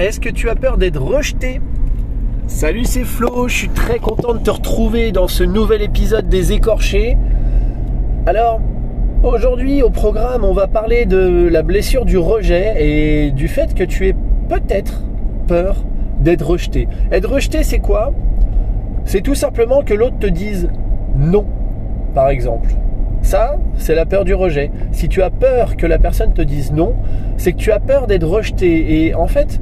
Est-ce que tu as peur d'être rejeté Salut, c'est Flo, je suis très content de te retrouver dans ce nouvel épisode des écorchés. Alors, aujourd'hui au programme, on va parler de la blessure du rejet et du fait que tu aies peut-être peur d'être rejeté. Être rejeté, c'est quoi? C'est tout simplement que l'autre te dise non, par exemple. Ça, c'est la peur du rejet. Si tu as peur que la personne te dise non, c'est que tu as peur d'être rejeté. Et en fait,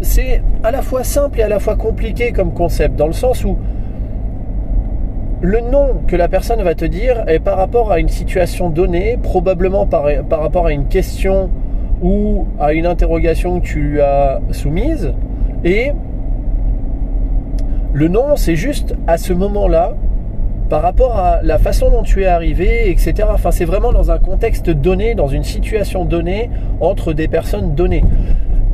c'est à la fois simple et à la fois compliqué comme concept, dans le sens où le non que la personne va te dire est par rapport à une situation donnée, probablement par, rapport à une question ou à une interrogation que tu lui as soumise. Et le non, c'est juste à ce moment-là, par rapport à la façon dont tu es arrivé, etc. Enfin, c'est vraiment dans un contexte donné, dans une situation donnée, entre des personnes données.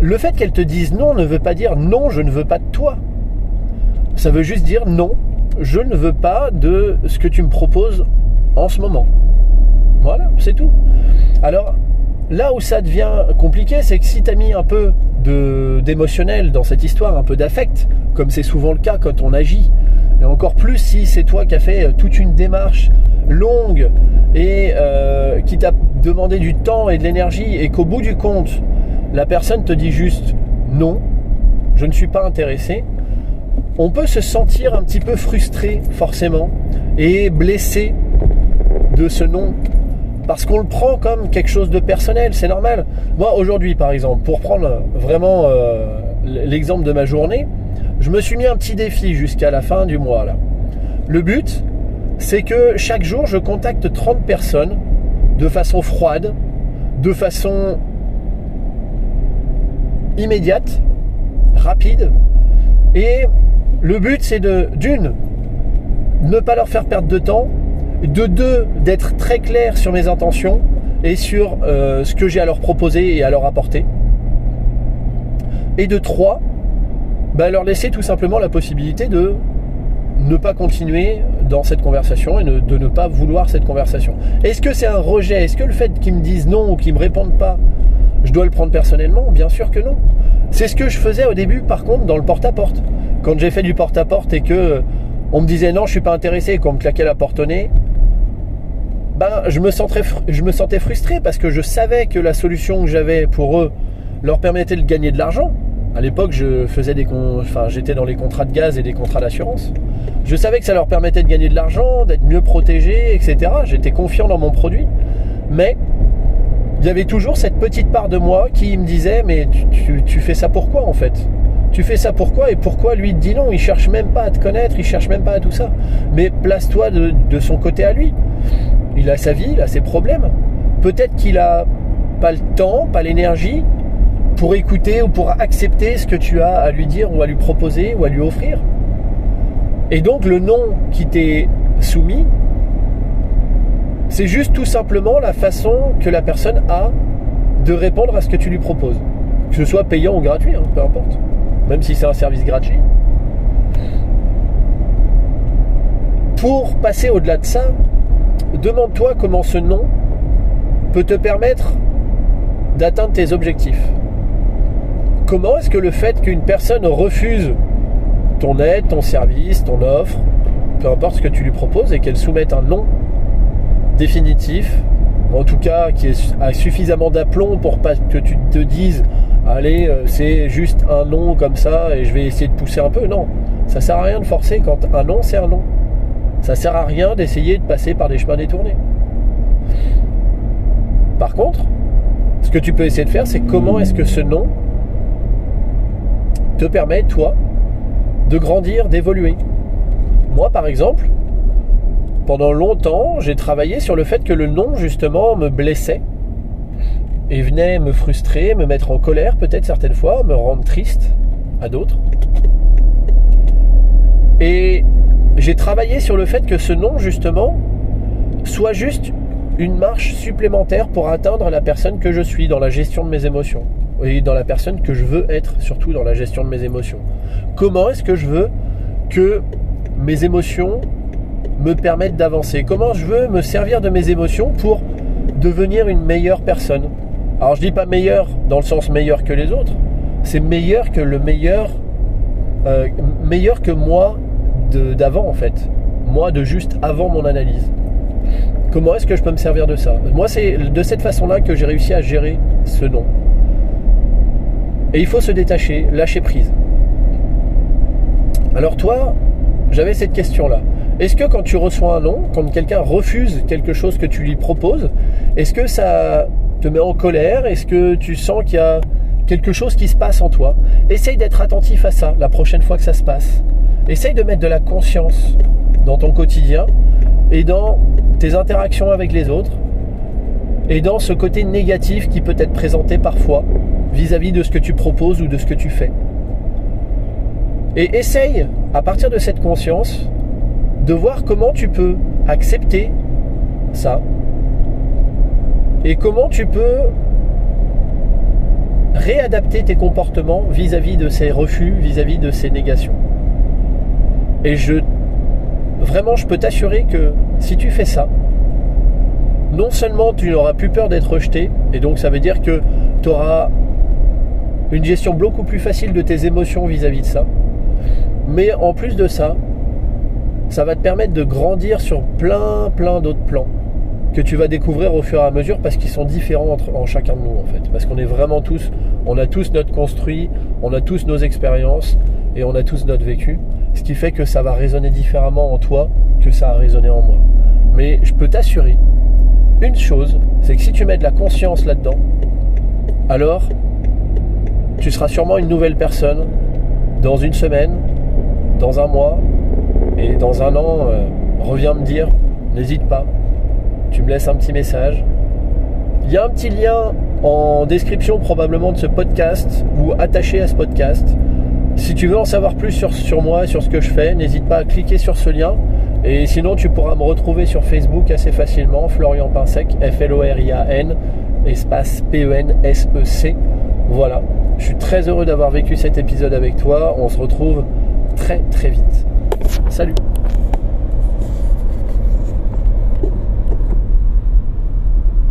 Le fait qu'elles te disent non ne veut pas dire non, je ne veux pas de toi. Ça veut juste dire non, je ne veux pas de ce que tu me proposes en ce moment. Voilà, c'est tout. Alors, là où ça devient compliqué, c'est que si tu as mis un peu d'émotionnel dans cette histoire, un peu d'affect, comme c'est souvent le cas quand on agit, et encore plus si c'est toi qui as fait toute une démarche longue et euh, qui t'a demandé du temps et de l'énergie et qu'au bout du compte, la personne te dit juste non, je ne suis pas intéressé, on peut se sentir un petit peu frustré forcément et blessé de ce non parce qu'on le prend comme quelque chose de personnel, c'est normal. Moi aujourd'hui par exemple, pour prendre vraiment euh, l'exemple de ma journée, je me suis mis un petit défi jusqu'à la fin du mois. Le but, c'est que chaque jour je contacte 30 personnes de façon froide, de façon immédiate, rapide, et le but c'est de, d'une, ne pas leur faire perdre de temps, de deux, d'être très clair sur mes intentions et sur euh, ce que j'ai à leur proposer et à leur apporter. Et de trois, bah, leur laisser tout simplement la possibilité de ne pas continuer dans cette conversation et de ne pas vouloir cette conversation. Est-ce que c'est un rejet? Est-ce que le fait qu'ils me disent non ou qu'ils me répondent pas, dois le prendre personnellement Bien sûr que non. C'est ce que je faisais au début, par contre, dans le porte-à-porte. Quand j'ai fait du porte-à-porte et que on me disait non, je suis pas intéressé, qu'on me claquait la porte au nez, ben, je me, sentais, frustré parce que je savais que la solution que j'avais pour eux leur permettait de gagner de l'argent. À l'époque, je faisais des enfin, j'étais dans les contrats de gaz et des contrats d'assurance. Je savais que ça leur permettait de gagner de l'argent, d'être mieux protégés, etc. J'étais confiant dans mon produit. Mais il y avait toujours cette petite part de moi qui me disait mais tu, fais ça pourquoi en fait? Tu fais ça pourquoi et pourquoi lui te dit non? Il cherche même pas à te connaître il cherche même pas à tout ça. Mais place-toi de, son côté à lui. Il a sa vie il a ses problèmes. Peut-être qu'il a pas le temps pas l'énergie pour écouter ou pour accepter ce que tu as à lui dire ou à lui proposer ou à lui offrir. Et donc le nom qui t'est soumis c'est juste tout simplement la façon que la personne a de répondre à ce que tu lui proposes. Que ce soit payant ou gratuit, hein, peu importe. Même si c'est un service gratuit. Pour passer au-delà de ça, demande-toi comment ce nom peut te permettre d'atteindre tes objectifs. Comment est-ce que le fait qu'une personne refuse ton aide, ton service, ton offre, peu importe ce que tu lui proposes, et qu'elle soumette un nom définitif, en tout cas qui a suffisamment d'aplomb pour pas que tu te dises allez euh, c'est juste un nom comme ça et je vais essayer de pousser un peu. Non, ça sert à rien de forcer quand un nom c'est un nom. Ça sert à rien d'essayer de passer par des chemins détournés. Par contre, ce que tu peux essayer de faire, c'est comment est-ce que ce nom te permet, toi, de grandir, d'évoluer. Moi, par exemple, pendant longtemps, j'ai travaillé sur le fait que le non, justement, me blessait et venait me frustrer, me mettre en colère peut-être certaines fois, me rendre triste à d'autres. Et j'ai travaillé sur le fait que ce non, justement, soit juste une marche supplémentaire pour atteindre la personne que je suis dans la gestion de mes émotions et dans la personne que je veux être, surtout dans la gestion de mes émotions. Comment est-ce que je veux que mes émotions me permettre d'avancer Comment je veux me servir de mes émotions pour devenir une meilleure personne? Alors je dis pas meilleur dans le sens meilleur que les autres, c'est meilleur que le meilleur, euh, meilleur que moi d'avant en fait, moi de juste avant mon analyse. Comment est-ce que je peux me servir de ça? Moi c'est de cette façon-là que j'ai réussi à gérer ce nom. Et il faut se détacher, lâcher prise. Alors toi, j'avais cette question-là. Est-ce que quand tu reçois un nom, quand quelqu'un refuse quelque chose que tu lui proposes, est-ce que ça te met en colère? Est-ce que tu sens qu'il y a quelque chose qui se passe en toi? Essaye d'être attentif à ça la prochaine fois que ça se passe. Essaye de mettre de la conscience dans ton quotidien et dans tes interactions avec les autres et dans ce côté négatif qui peut être présenté parfois vis-à-vis -vis de ce que tu proposes ou de ce que tu fais. Et essaye, à partir de cette conscience, de voir comment tu peux accepter ça et comment tu peux réadapter tes comportements vis-à-vis de ces refus, vis-à-vis de ces négations. Et je vraiment je peux t'assurer que si tu fais ça, non seulement tu n'auras plus peur d'être rejeté, et donc ça veut dire que tu auras une gestion beaucoup plus facile de tes émotions vis à -vis de ça, mais en plus de ça, ça va te permettre de grandir sur plein, plein d'autres plans que tu vas découvrir au fur et à mesure parce qu'ils sont différents entre, en chacun de nous en fait. Parce qu'on est vraiment tous, on a tous notre construit, on a tous nos expériences et on a tous notre vécu. Ce qui fait que ça va résonner différemment en toi que ça a résonné en moi. Mais je peux t'assurer une chose, c'est que si tu mets de la conscience là-dedans, alors tu seras sûrement une nouvelle personne dans une semaine, dans un mois, et dans un an, euh, reviens me dire, n'hésite pas, tu me laisses un petit message. Il y a un petit lien en description probablement de ce podcast ou attaché à ce podcast. Si tu veux en savoir plus sur, sur moi, sur ce que je fais, n'hésite pas à cliquer sur ce lien. Et sinon, tu pourras me retrouver sur Facebook assez facilement, Florian Pinsec, F-L-O-R-I-A-N, espace P-E-N-S-E-C. Voilà, je suis très heureux d'avoir vécu cet épisode avec toi. On se retrouve très très vite. Salut